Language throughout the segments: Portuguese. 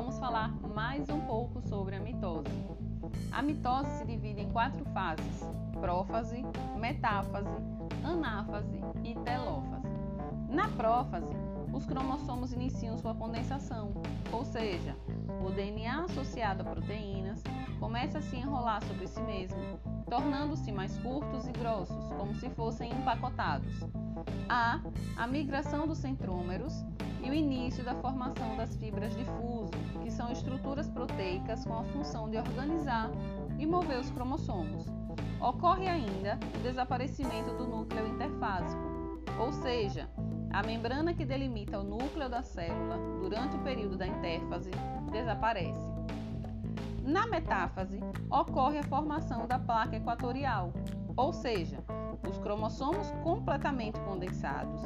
vamos falar mais um pouco sobre a mitose. A mitose se divide em quatro fases: prófase, metáfase, anáfase e telófase. Na prófase, os cromossomos iniciam sua condensação, ou seja, o DNA associado a proteínas começa a se enrolar sobre si mesmo, tornando-se mais curtos e grossos, como se fossem empacotados. Há a migração dos centrômeros e o início da formação das fibras de fuso, que são estruturas proteicas com a função de organizar e mover os cromossomos. Ocorre ainda o desaparecimento do núcleo interfásico, ou seja, a membrana que delimita o núcleo da célula durante o período da intérfase desaparece. Na metáfase, ocorre a formação da placa equatorial, ou seja, os cromossomos completamente condensados,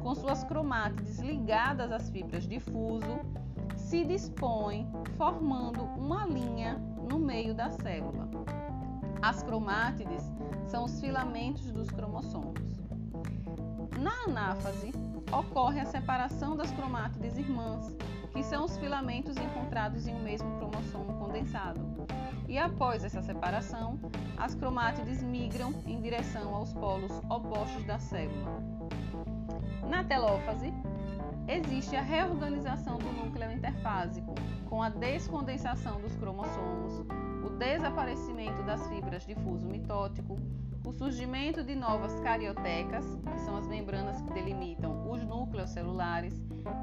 com suas cromátides ligadas às fibras de fuso, se dispõem formando uma linha no meio da célula. As cromátides são os filamentos dos cromossomos. Na anáfase, ocorre a separação das cromátides irmãs, são os filamentos encontrados em um mesmo cromossomo condensado. E após essa separação, as cromátides migram em direção aos polos opostos da célula. Na telófase, existe a reorganização do núcleo interfásico, com a descondensação dos cromossomos, o desaparecimento das fibras de fuso mitótico, o surgimento de novas cariotecas, que são as membranas que delimitam celulares,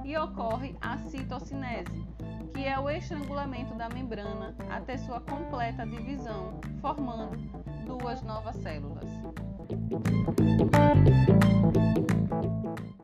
e ocorre a citocinese, que é o estrangulamento da membrana até sua completa divisão, formando duas novas células.